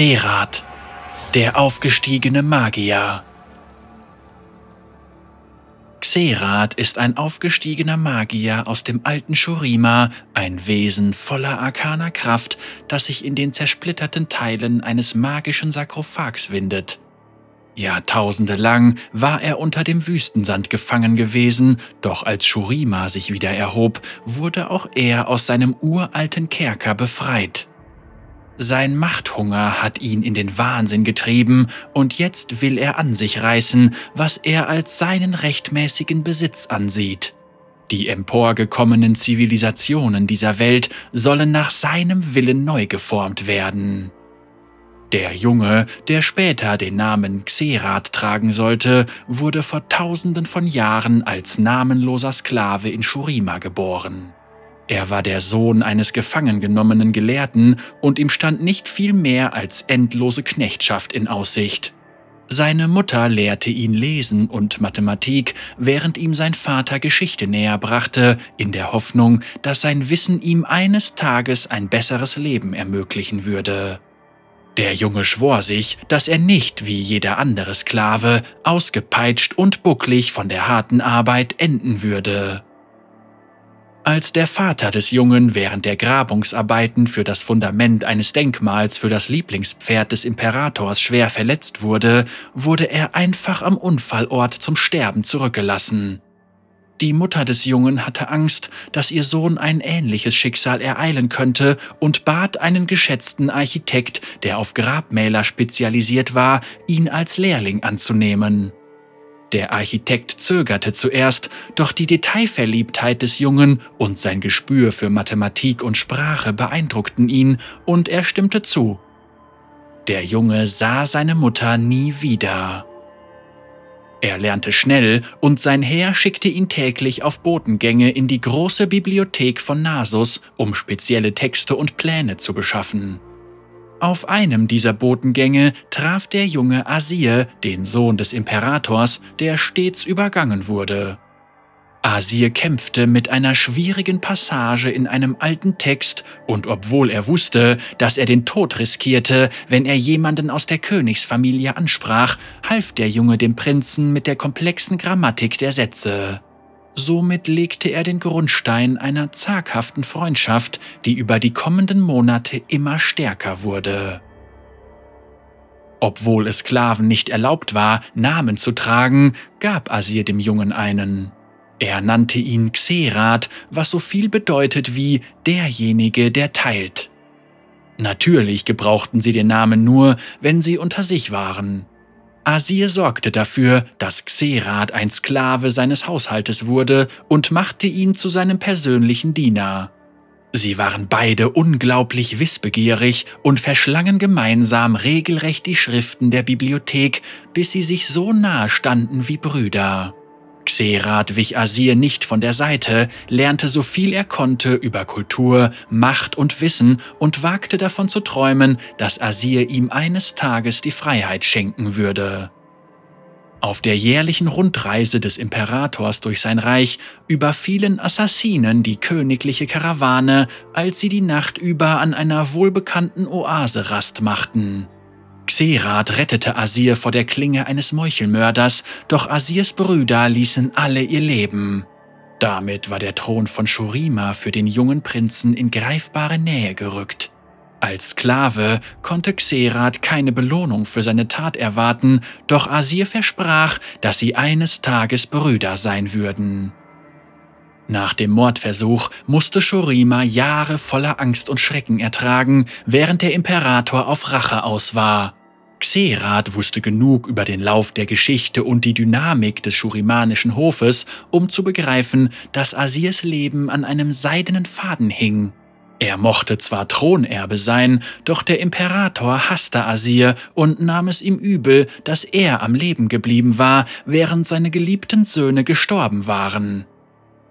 Xerath, der aufgestiegene Magier. Xerath ist ein aufgestiegener Magier aus dem alten Shurima, ein Wesen voller arkaner Kraft, das sich in den zersplitterten Teilen eines magischen Sarkophags windet. Jahrtausende lang war er unter dem Wüstensand gefangen gewesen, doch als Shurima sich wieder erhob, wurde auch er aus seinem uralten Kerker befreit. Sein Machthunger hat ihn in den Wahnsinn getrieben und jetzt will er an sich reißen, was er als seinen rechtmäßigen Besitz ansieht. Die emporgekommenen Zivilisationen dieser Welt sollen nach seinem Willen neu geformt werden. Der Junge, der später den Namen Xerath tragen sollte, wurde vor tausenden von Jahren als namenloser Sklave in Shurima geboren. Er war der Sohn eines gefangen genommenen Gelehrten und ihm stand nicht viel mehr als endlose Knechtschaft in Aussicht. Seine Mutter lehrte ihn Lesen und Mathematik, während ihm sein Vater Geschichte näher brachte, in der Hoffnung, dass sein Wissen ihm eines Tages ein besseres Leben ermöglichen würde. Der Junge schwor sich, dass er nicht wie jeder andere Sklave ausgepeitscht und bucklig von der harten Arbeit enden würde. Als der Vater des Jungen während der Grabungsarbeiten für das Fundament eines Denkmals für das Lieblingspferd des Imperators schwer verletzt wurde, wurde er einfach am Unfallort zum Sterben zurückgelassen. Die Mutter des Jungen hatte Angst, dass ihr Sohn ein ähnliches Schicksal ereilen könnte und bat einen geschätzten Architekt, der auf Grabmäler spezialisiert war, ihn als Lehrling anzunehmen. Der Architekt zögerte zuerst, doch die Detailverliebtheit des Jungen und sein Gespür für Mathematik und Sprache beeindruckten ihn, und er stimmte zu. Der Junge sah seine Mutter nie wieder. Er lernte schnell, und sein Heer schickte ihn täglich auf Botengänge in die große Bibliothek von Nasus, um spezielle Texte und Pläne zu beschaffen. Auf einem dieser Botengänge traf der junge Asir, den Sohn des Imperators, der stets übergangen wurde. Asir kämpfte mit einer schwierigen Passage in einem alten Text, und obwohl er wusste, dass er den Tod riskierte, wenn er jemanden aus der Königsfamilie ansprach, half der Junge dem Prinzen mit der komplexen Grammatik der Sätze. Somit legte er den Grundstein einer zaghaften Freundschaft, die über die kommenden Monate immer stärker wurde. Obwohl es Sklaven nicht erlaubt war, Namen zu tragen, gab Asir dem Jungen einen. Er nannte ihn Xerath, was so viel bedeutet wie derjenige, der teilt. Natürlich gebrauchten sie den Namen nur, wenn sie unter sich waren. Asir sorgte dafür, dass Xerath ein Sklave seines Haushaltes wurde und machte ihn zu seinem persönlichen Diener. Sie waren beide unglaublich wissbegierig und verschlangen gemeinsam regelrecht die Schriften der Bibliothek, bis sie sich so nahe standen wie Brüder. Xerath wich Asir nicht von der Seite, lernte so viel er konnte über Kultur, Macht und Wissen und wagte davon zu träumen, dass Asir ihm eines Tages die Freiheit schenken würde. Auf der jährlichen Rundreise des Imperators durch sein Reich überfielen Assassinen die königliche Karawane, als sie die Nacht über an einer wohlbekannten Oase Rast machten. Xerath rettete Asir vor der Klinge eines Meuchelmörders, doch Asirs Brüder ließen alle ihr Leben. Damit war der Thron von Shurima für den jungen Prinzen in greifbare Nähe gerückt. Als Sklave konnte Xerath keine Belohnung für seine Tat erwarten, doch Asir versprach, dass sie eines Tages Brüder sein würden. Nach dem Mordversuch musste Shurima Jahre voller Angst und Schrecken ertragen, während der Imperator auf Rache aus war. Xerath wusste genug über den Lauf der Geschichte und die Dynamik des schurimanischen Hofes, um zu begreifen, dass Asirs Leben an einem seidenen Faden hing. Er mochte zwar Thronerbe sein, doch der Imperator hasste Asir und nahm es ihm übel, dass er am Leben geblieben war, während seine geliebten Söhne gestorben waren.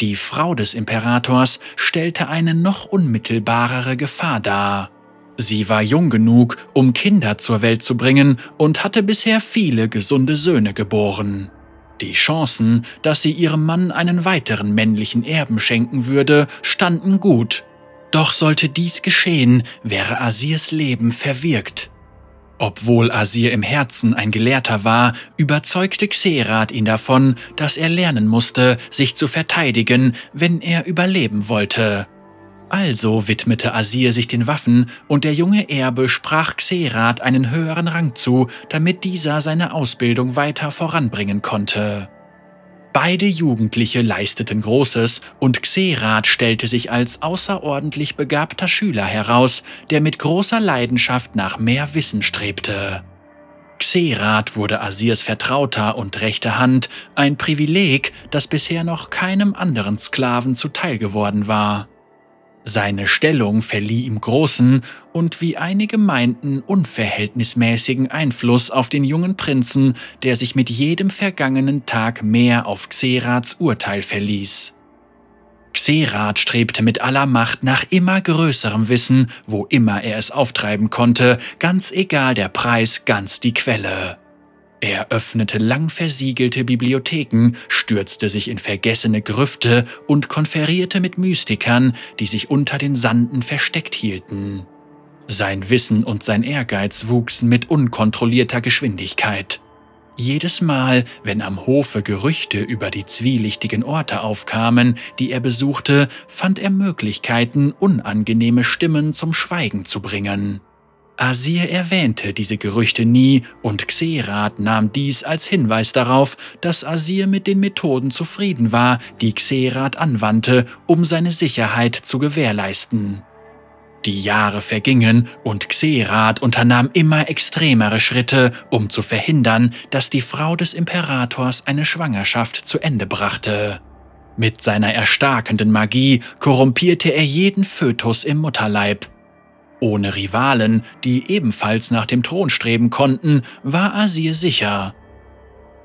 Die Frau des Imperators stellte eine noch unmittelbarere Gefahr dar. Sie war jung genug, um Kinder zur Welt zu bringen und hatte bisher viele gesunde Söhne geboren. Die Chancen, dass sie ihrem Mann einen weiteren männlichen Erben schenken würde, standen gut. Doch sollte dies geschehen, wäre Asirs Leben verwirkt. Obwohl Asir im Herzen ein Gelehrter war, überzeugte Xerath ihn davon, dass er lernen musste, sich zu verteidigen, wenn er überleben wollte. Also widmete Asir sich den Waffen und der junge Erbe sprach Xerath einen höheren Rang zu, damit dieser seine Ausbildung weiter voranbringen konnte. Beide Jugendliche leisteten Großes und Xerath stellte sich als außerordentlich begabter Schüler heraus, der mit großer Leidenschaft nach mehr Wissen strebte. Xerath wurde Asirs Vertrauter und rechte Hand, ein Privileg, das bisher noch keinem anderen Sklaven zuteil geworden war. Seine Stellung verlieh ihm großen und wie einige meinten unverhältnismäßigen Einfluss auf den jungen Prinzen, der sich mit jedem vergangenen Tag mehr auf Xerats Urteil verließ. Xerath strebte mit aller Macht nach immer größerem Wissen, wo immer er es auftreiben konnte, ganz egal der Preis, ganz die Quelle. Er öffnete lang versiegelte Bibliotheken, stürzte sich in vergessene Grüfte und konferierte mit Mystikern, die sich unter den Sanden versteckt hielten. Sein Wissen und sein Ehrgeiz wuchsen mit unkontrollierter Geschwindigkeit. Jedes Mal, wenn am Hofe Gerüchte über die zwielichtigen Orte aufkamen, die er besuchte, fand er Möglichkeiten, unangenehme Stimmen zum Schweigen zu bringen. Asir erwähnte diese Gerüchte nie und Xerath nahm dies als Hinweis darauf, dass Asir mit den Methoden zufrieden war, die Xerath anwandte, um seine Sicherheit zu gewährleisten. Die Jahre vergingen und Xerath unternahm immer extremere Schritte, um zu verhindern, dass die Frau des Imperators eine Schwangerschaft zu Ende brachte. Mit seiner erstarkenden Magie korrumpierte er jeden Fötus im Mutterleib. Ohne Rivalen, die ebenfalls nach dem Thron streben konnten, war Asir sicher.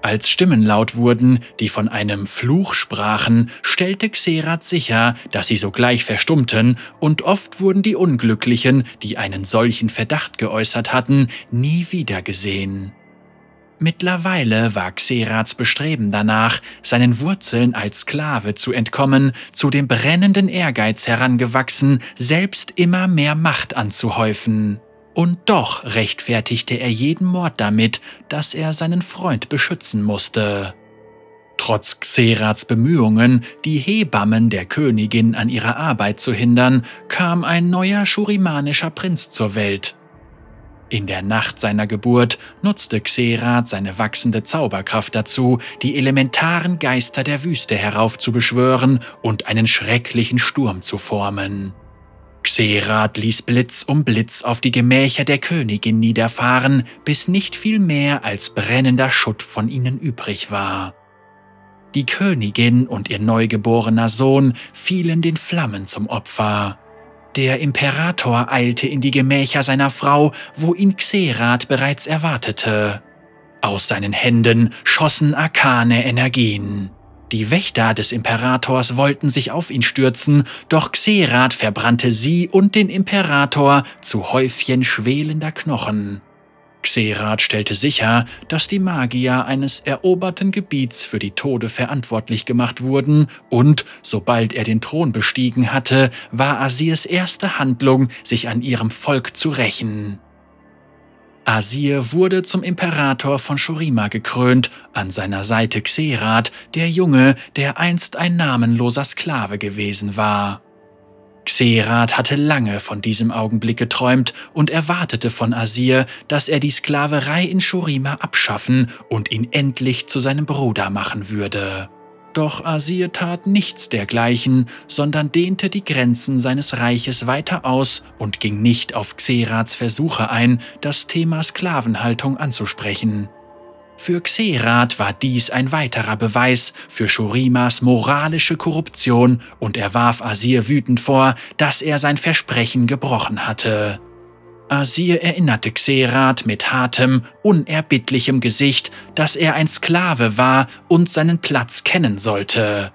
Als Stimmen laut wurden, die von einem Fluch sprachen, stellte Xerath sicher, dass sie sogleich verstummten, und oft wurden die Unglücklichen, die einen solchen Verdacht geäußert hatten, nie wiedergesehen. Mittlerweile war Xerats Bestreben danach, seinen Wurzeln als Sklave zu entkommen, zu dem brennenden Ehrgeiz herangewachsen, selbst immer mehr Macht anzuhäufen. Und doch rechtfertigte er jeden Mord damit, dass er seinen Freund beschützen musste. Trotz Xerats Bemühungen, die Hebammen der Königin an ihrer Arbeit zu hindern, kam ein neuer schurimanischer Prinz zur Welt. In der Nacht seiner Geburt nutzte Xerath seine wachsende Zauberkraft dazu, die elementaren Geister der Wüste heraufzubeschwören und einen schrecklichen Sturm zu formen. Xerath ließ Blitz um Blitz auf die Gemächer der Königin niederfahren, bis nicht viel mehr als brennender Schutt von ihnen übrig war. Die Königin und ihr neugeborener Sohn fielen den Flammen zum Opfer. Der Imperator eilte in die Gemächer seiner Frau, wo ihn Xerath bereits erwartete. Aus seinen Händen schossen arkane Energien. Die Wächter des Imperators wollten sich auf ihn stürzen, doch Xerath verbrannte sie und den Imperator zu Häufchen schwelender Knochen. Xerath stellte sicher, dass die Magier eines eroberten Gebiets für die Tode verantwortlich gemacht wurden und, sobald er den Thron bestiegen hatte, war Asirs erste Handlung, sich an ihrem Volk zu rächen. Asir wurde zum Imperator von Shurima gekrönt, an seiner Seite Xerath, der Junge, der einst ein namenloser Sklave gewesen war. Xerath hatte lange von diesem Augenblick geträumt und erwartete von Asir, dass er die Sklaverei in Shurima abschaffen und ihn endlich zu seinem Bruder machen würde. Doch Asir tat nichts dergleichen, sondern dehnte die Grenzen seines Reiches weiter aus und ging nicht auf Xeraths Versuche ein, das Thema Sklavenhaltung anzusprechen. Für Xerath war dies ein weiterer Beweis für Shurimas moralische Korruption und er warf Asir wütend vor, dass er sein Versprechen gebrochen hatte. Asir erinnerte Xerath mit hartem, unerbittlichem Gesicht, dass er ein Sklave war und seinen Platz kennen sollte.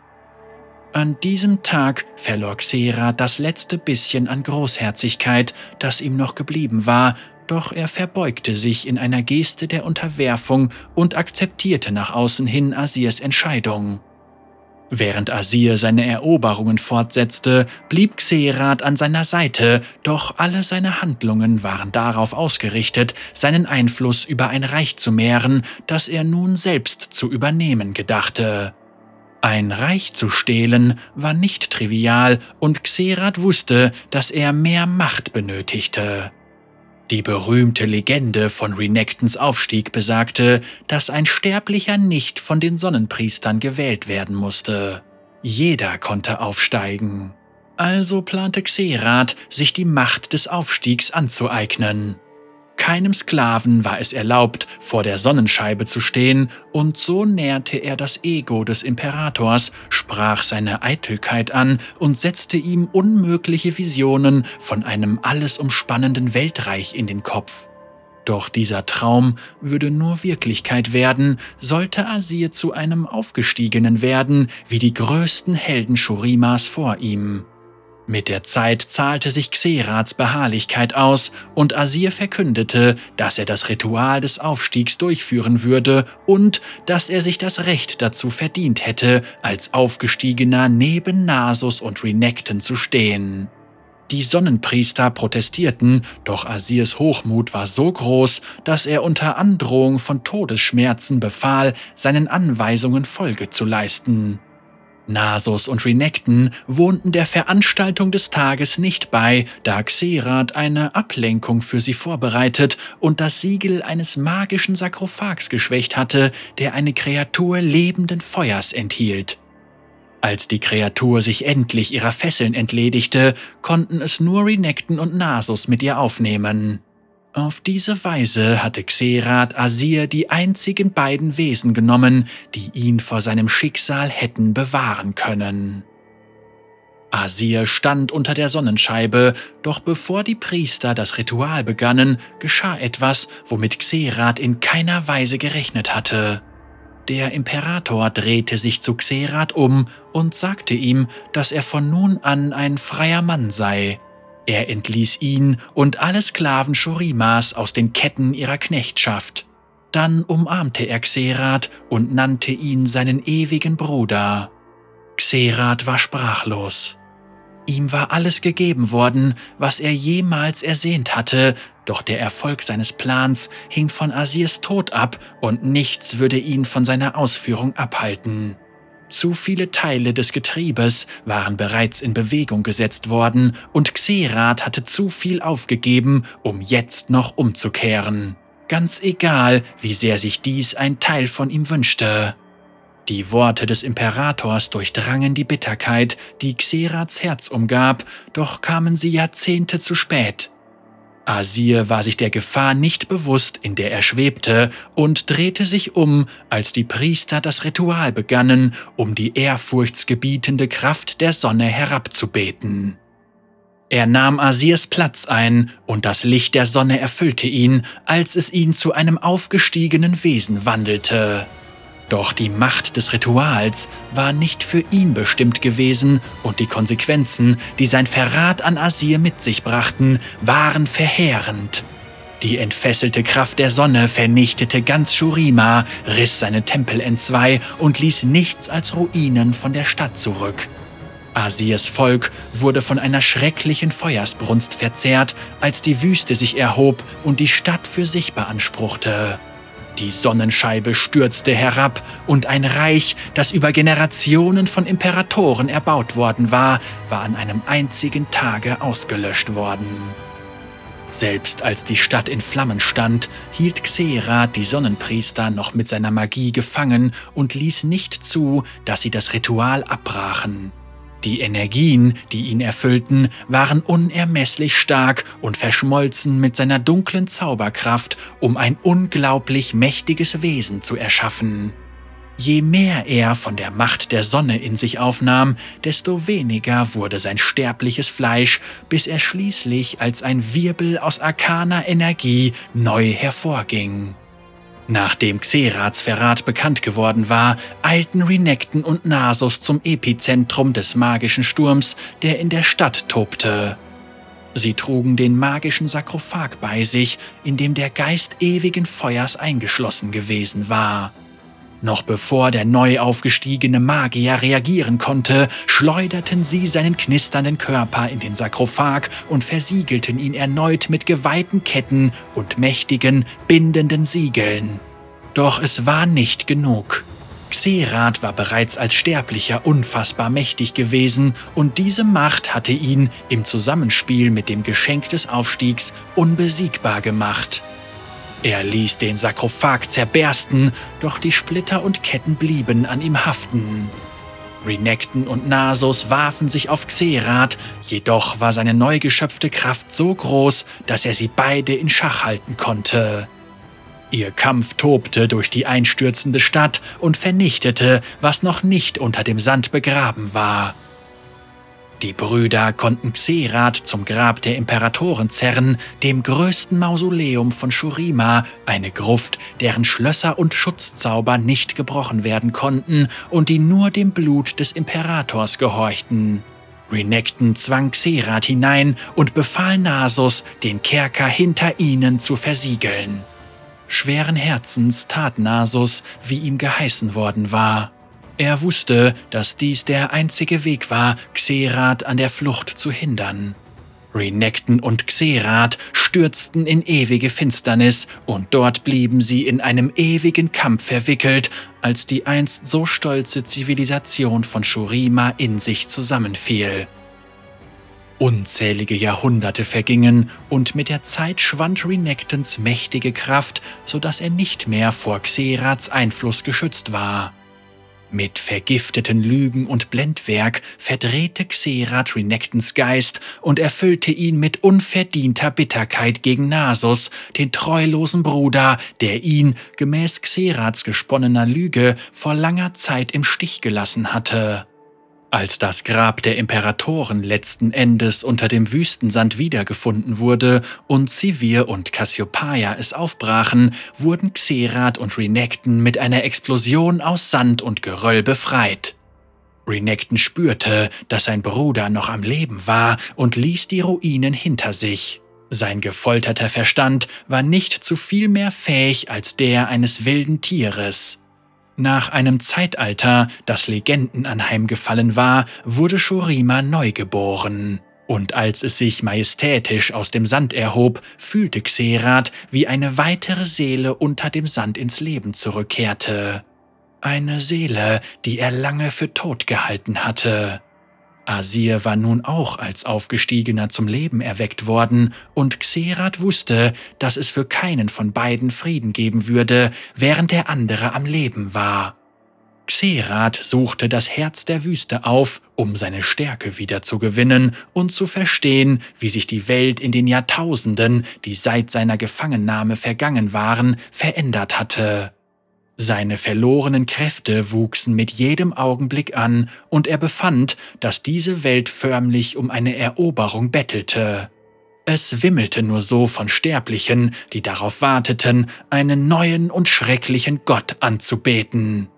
An diesem Tag verlor Xerath das letzte bisschen an Großherzigkeit, das ihm noch geblieben war, doch er verbeugte sich in einer Geste der Unterwerfung und akzeptierte nach außen hin Asirs Entscheidung. Während Asir seine Eroberungen fortsetzte, blieb Xerath an seiner Seite, doch alle seine Handlungen waren darauf ausgerichtet, seinen Einfluss über ein Reich zu mehren, das er nun selbst zu übernehmen gedachte. Ein Reich zu stehlen war nicht trivial und Xerath wusste, dass er mehr Macht benötigte. Die berühmte Legende von Renekton's Aufstieg besagte, dass ein Sterblicher nicht von den Sonnenpriestern gewählt werden musste. Jeder konnte aufsteigen. Also plante Xerath, sich die Macht des Aufstiegs anzueignen. Keinem Sklaven war es erlaubt, vor der Sonnenscheibe zu stehen, und so nährte er das Ego des Imperators, sprach seine Eitelkeit an und setzte ihm unmögliche Visionen von einem alles umspannenden Weltreich in den Kopf. Doch dieser Traum würde nur Wirklichkeit werden, sollte Asir zu einem Aufgestiegenen werden, wie die größten Helden Shurimas vor ihm. Mit der Zeit zahlte sich Xerats Beharrlichkeit aus und Asir verkündete, dass er das Ritual des Aufstiegs durchführen würde und dass er sich das Recht dazu verdient hätte, als Aufgestiegener neben Nasus und Renekton zu stehen. Die Sonnenpriester protestierten, doch Asirs Hochmut war so groß, dass er unter Androhung von Todesschmerzen befahl, seinen Anweisungen Folge zu leisten. Nasus und Renekton wohnten der Veranstaltung des Tages nicht bei, da Xerath eine Ablenkung für sie vorbereitet und das Siegel eines magischen Sarkophags geschwächt hatte, der eine Kreatur lebenden Feuers enthielt. Als die Kreatur sich endlich ihrer Fesseln entledigte, konnten es nur Renekton und Nasus mit ihr aufnehmen. Auf diese Weise hatte Xerath Asir die einzigen beiden Wesen genommen, die ihn vor seinem Schicksal hätten bewahren können. Asir stand unter der Sonnenscheibe, doch bevor die Priester das Ritual begannen, geschah etwas, womit Xerath in keiner Weise gerechnet hatte. Der Imperator drehte sich zu Xerath um und sagte ihm, dass er von nun an ein freier Mann sei. Er entließ ihn und alle Sklaven Shurimas aus den Ketten ihrer Knechtschaft. Dann umarmte er Xerath und nannte ihn seinen ewigen Bruder. Xerath war sprachlos. Ihm war alles gegeben worden, was er jemals ersehnt hatte, doch der Erfolg seines Plans hing von Asirs Tod ab und nichts würde ihn von seiner Ausführung abhalten. Zu viele Teile des Getriebes waren bereits in Bewegung gesetzt worden und Xerath hatte zu viel aufgegeben, um jetzt noch umzukehren. Ganz egal, wie sehr sich dies ein Teil von ihm wünschte. Die Worte des Imperators durchdrangen die Bitterkeit, die Xeraths Herz umgab, doch kamen sie Jahrzehnte zu spät. Asir war sich der Gefahr nicht bewusst, in der er schwebte, und drehte sich um, als die Priester das Ritual begannen, um die ehrfurchtsgebietende Kraft der Sonne herabzubeten. Er nahm Asirs Platz ein, und das Licht der Sonne erfüllte ihn, als es ihn zu einem aufgestiegenen Wesen wandelte. Doch die Macht des Rituals war nicht für ihn bestimmt gewesen und die Konsequenzen, die sein Verrat an Asir mit sich brachten, waren verheerend. Die entfesselte Kraft der Sonne vernichtete ganz Shurima, riss seine Tempel entzwei und ließ nichts als Ruinen von der Stadt zurück. Asirs Volk wurde von einer schrecklichen Feuersbrunst verzehrt, als die Wüste sich erhob und die Stadt für sich beanspruchte. Die Sonnenscheibe stürzte herab und ein Reich, das über Generationen von Imperatoren erbaut worden war, war an einem einzigen Tage ausgelöscht worden. Selbst als die Stadt in Flammen stand, hielt Xerath die Sonnenpriester noch mit seiner Magie gefangen und ließ nicht zu, dass sie das Ritual abbrachen. Die Energien, die ihn erfüllten, waren unermesslich stark und verschmolzen mit seiner dunklen Zauberkraft, um ein unglaublich mächtiges Wesen zu erschaffen. Je mehr er von der Macht der Sonne in sich aufnahm, desto weniger wurde sein sterbliches Fleisch, bis er schließlich als ein Wirbel aus arkaner Energie neu hervorging. Nachdem Xerats Verrat bekannt geworden war, eilten Renekton und Nasus zum Epizentrum des magischen Sturms, der in der Stadt tobte. Sie trugen den magischen Sarkophag bei sich, in dem der Geist ewigen Feuers eingeschlossen gewesen war. Noch bevor der neu aufgestiegene Magier reagieren konnte, schleuderten sie seinen knisternden Körper in den Sarkophag und versiegelten ihn erneut mit geweihten Ketten und mächtigen, bindenden Siegeln. Doch es war nicht genug. Xerath war bereits als Sterblicher unfassbar mächtig gewesen und diese Macht hatte ihn im Zusammenspiel mit dem Geschenk des Aufstiegs unbesiegbar gemacht. Er ließ den Sarkophag zerbersten, doch die Splitter und Ketten blieben an ihm haften. Renekton und Nasus warfen sich auf Xerath, jedoch war seine neu geschöpfte Kraft so groß, dass er sie beide in Schach halten konnte. Ihr Kampf tobte durch die einstürzende Stadt und vernichtete, was noch nicht unter dem Sand begraben war. Die Brüder konnten Xerath zum Grab der Imperatoren zerren, dem größten Mausoleum von Shurima, eine Gruft, deren Schlösser und Schutzzauber nicht gebrochen werden konnten und die nur dem Blut des Imperators gehorchten. Renekton zwang Xerath hinein und befahl Nasus, den Kerker hinter ihnen zu versiegeln. Schweren Herzens tat Nasus, wie ihm geheißen worden war. Er wusste, dass dies der einzige Weg war, Xerath an der Flucht zu hindern. Renekton und Xerath stürzten in ewige Finsternis und dort blieben sie in einem ewigen Kampf verwickelt, als die einst so stolze Zivilisation von Shurima in sich zusammenfiel. Unzählige Jahrhunderte vergingen und mit der Zeit schwand Renektons mächtige Kraft, sodass er nicht mehr vor Xeraths Einfluss geschützt war. Mit vergifteten Lügen und Blendwerk verdrehte Xerath Renektons Geist und erfüllte ihn mit unverdienter Bitterkeit gegen Nasus, den treulosen Bruder, der ihn, gemäß Xeraths gesponnener Lüge, vor langer Zeit im Stich gelassen hatte. Als das Grab der Imperatoren letzten Endes unter dem Wüstensand wiedergefunden wurde und Sivir und Cassiopeia es aufbrachen, wurden Xerath und Renekton mit einer Explosion aus Sand und Geröll befreit. Renekton spürte, dass sein Bruder noch am Leben war und ließ die Ruinen hinter sich. Sein gefolterter Verstand war nicht zu viel mehr fähig als der eines wilden Tieres. Nach einem Zeitalter, das Legenden anheimgefallen war, wurde Shurima neugeboren. Und als es sich majestätisch aus dem Sand erhob, fühlte Xerath, wie eine weitere Seele unter dem Sand ins Leben zurückkehrte. Eine Seele, die er lange für tot gehalten hatte. Asir war nun auch als Aufgestiegener zum Leben erweckt worden, und Xerath wusste, dass es für keinen von beiden Frieden geben würde, während der andere am Leben war. Xerath suchte das Herz der Wüste auf, um seine Stärke wieder zu gewinnen und zu verstehen, wie sich die Welt in den Jahrtausenden, die seit seiner Gefangennahme vergangen waren, verändert hatte. Seine verlorenen Kräfte wuchsen mit jedem Augenblick an, und er befand, dass diese Welt förmlich um eine Eroberung bettelte. Es wimmelte nur so von Sterblichen, die darauf warteten, einen neuen und schrecklichen Gott anzubeten.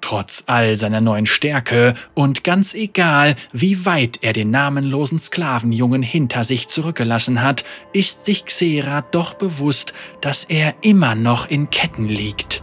Trotz all seiner neuen Stärke und ganz egal, wie weit er den namenlosen Sklavenjungen hinter sich zurückgelassen hat, ist sich Xera doch bewusst, dass er immer noch in Ketten liegt.